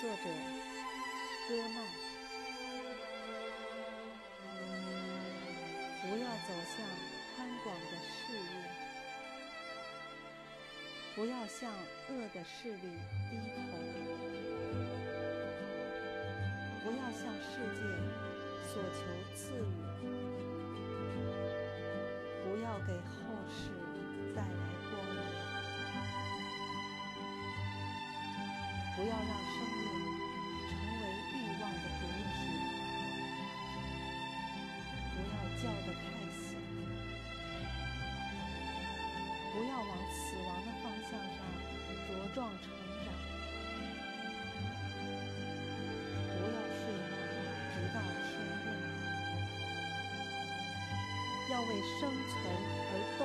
作者戈麦。不要走向宽广的视野，不要向恶的势力低头，不要向世界所求赐予，不要给后世带来光明，不要让。叫得太响，不要往死亡的方向上茁壮成长，不要睡梦直到天亮，要为生存而。